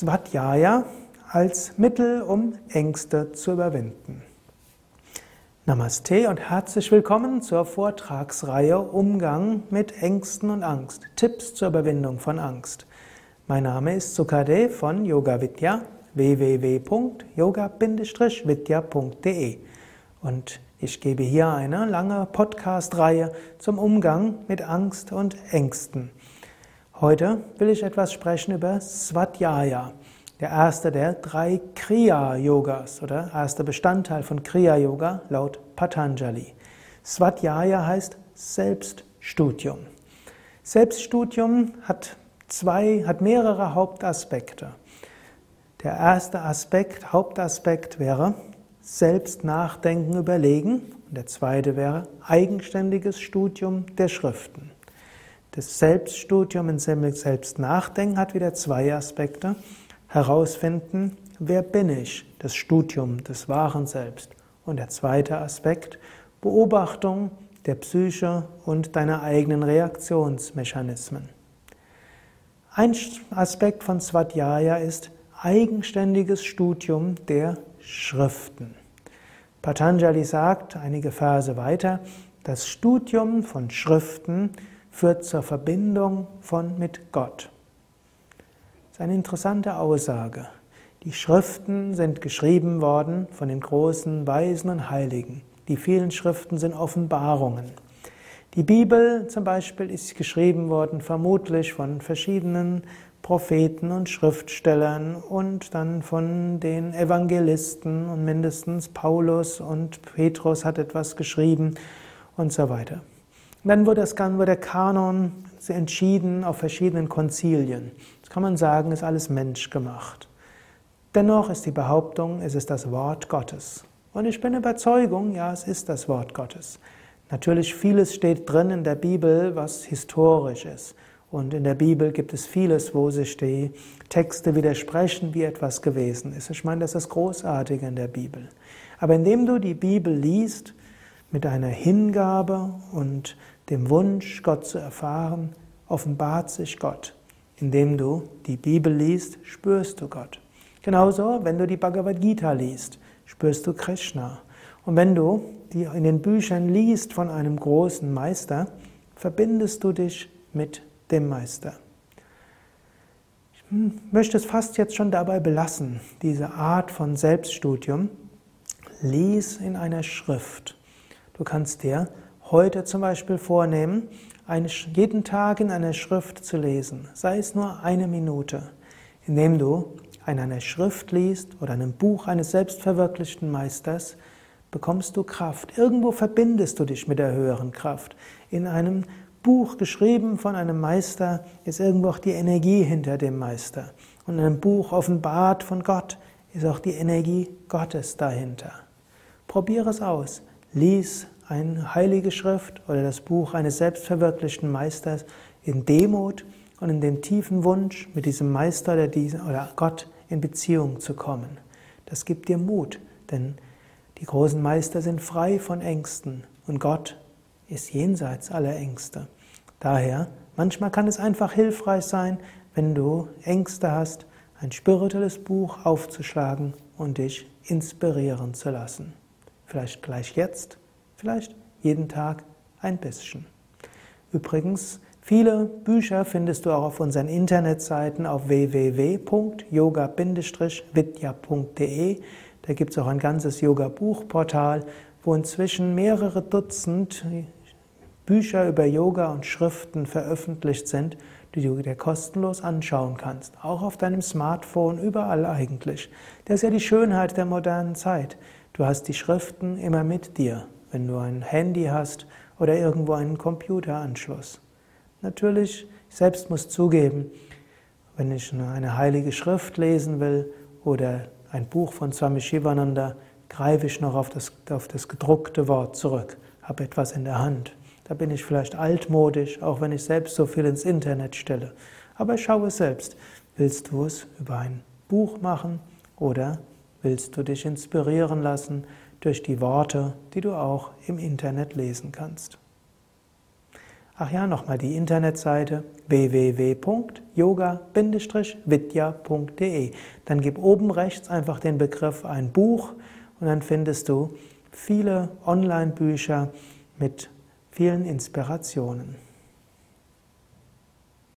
Svadhyaya als Mittel, um Ängste zu überwinden. Namaste und herzlich willkommen zur Vortragsreihe Umgang mit Ängsten und Angst. Tipps zur Überwindung von Angst. Mein Name ist Sukade von Yoga Vidya www.yoga-vidya.de und ich gebe hier eine lange Podcast-Reihe zum Umgang mit Angst und Ängsten. Heute will ich etwas sprechen über Svadhyaya, der erste der drei Kriya-Yogas oder erste Bestandteil von Kriya-Yoga laut Patanjali. Svadhyaya heißt Selbststudium. Selbststudium hat zwei, hat mehrere Hauptaspekte. Der erste Aspekt, Hauptaspekt wäre selbst nachdenken, überlegen. Und der zweite wäre eigenständiges Studium der Schriften. Das Selbststudium in Selbstnachdenken hat wieder zwei Aspekte. Herausfinden, wer bin ich? Das Studium des wahren Selbst. Und der zweite Aspekt, Beobachtung der Psyche und deiner eigenen Reaktionsmechanismen. Ein Aspekt von Svadhyaya ist eigenständiges Studium der Schriften. Patanjali sagt einige Verse weiter, das Studium von Schriften führt zur Verbindung von mit Gott. Das ist eine interessante Aussage. Die Schriften sind geschrieben worden von den großen Weisen und Heiligen. Die vielen Schriften sind Offenbarungen. Die Bibel zum Beispiel ist geschrieben worden vermutlich von verschiedenen Propheten und Schriftstellern und dann von den Evangelisten und mindestens Paulus und Petrus hat etwas geschrieben und so weiter. Dann wurde, das, wurde der Kanon entschieden auf verschiedenen Konzilien. Das kann man sagen, ist alles menschgemacht. Dennoch ist die Behauptung, es ist das Wort Gottes. Und ich bin Überzeugung, ja, es ist das Wort Gottes. Natürlich, vieles steht drin in der Bibel, was historisch ist. Und in der Bibel gibt es vieles, wo sich die Texte widersprechen, wie etwas gewesen ist. Ich meine, das ist das Großartige in der Bibel. Aber indem du die Bibel liest, mit einer Hingabe und dem Wunsch, Gott zu erfahren, offenbart sich Gott. Indem du die Bibel liest, spürst du Gott. Genauso, wenn du die Bhagavad Gita liest, spürst du Krishna. Und wenn du die in den Büchern liest von einem großen Meister, verbindest du dich mit dem Meister. Ich möchte es fast jetzt schon dabei belassen, diese Art von Selbststudium. Lies in einer Schrift. Du kannst dir heute zum Beispiel vornehmen, jeden Tag in einer Schrift zu lesen, sei es nur eine Minute, indem du in einer Schrift liest oder einem Buch eines selbstverwirklichten Meisters, bekommst du Kraft. Irgendwo verbindest du dich mit der höheren Kraft. In einem Buch geschrieben von einem Meister ist irgendwo auch die Energie hinter dem Meister. Und in einem Buch offenbart von Gott ist auch die Energie Gottes dahinter. Probiere es aus. Lies eine heilige Schrift oder das Buch eines selbstverwirklichten Meisters in Demut und in dem tiefen Wunsch, mit diesem Meister oder, diesem, oder Gott in Beziehung zu kommen. Das gibt dir Mut, denn die großen Meister sind frei von Ängsten und Gott ist jenseits aller Ängste. Daher, manchmal kann es einfach hilfreich sein, wenn du Ängste hast, ein spirituelles Buch aufzuschlagen und dich inspirieren zu lassen. Vielleicht gleich jetzt, vielleicht jeden Tag ein bisschen. Übrigens, viele Bücher findest du auch auf unseren Internetseiten auf www.yoga-vidya.de. Da gibt es auch ein ganzes Yoga-Buchportal, wo inzwischen mehrere Dutzend Bücher über Yoga und Schriften veröffentlicht sind, die du dir kostenlos anschauen kannst. Auch auf deinem Smartphone, überall eigentlich. Das ist ja die Schönheit der modernen Zeit. Du hast die Schriften immer mit dir, wenn du ein Handy hast oder irgendwo einen Computeranschluss. Natürlich, ich selbst muss zugeben, wenn ich eine heilige Schrift lesen will oder ein Buch von Swami Shivananda, greife ich noch auf das, auf das gedruckte Wort zurück, habe etwas in der Hand. Da bin ich vielleicht altmodisch, auch wenn ich selbst so viel ins Internet stelle. Aber schaue selbst. Willst du es über ein Buch machen oder willst du dich inspirieren lassen durch die Worte, die du auch im Internet lesen kannst? Ach ja, nochmal die Internetseite www.yoga-vidya.de. Dann gib oben rechts einfach den Begriff ein Buch und dann findest du viele Online-Bücher mit vielen Inspirationen.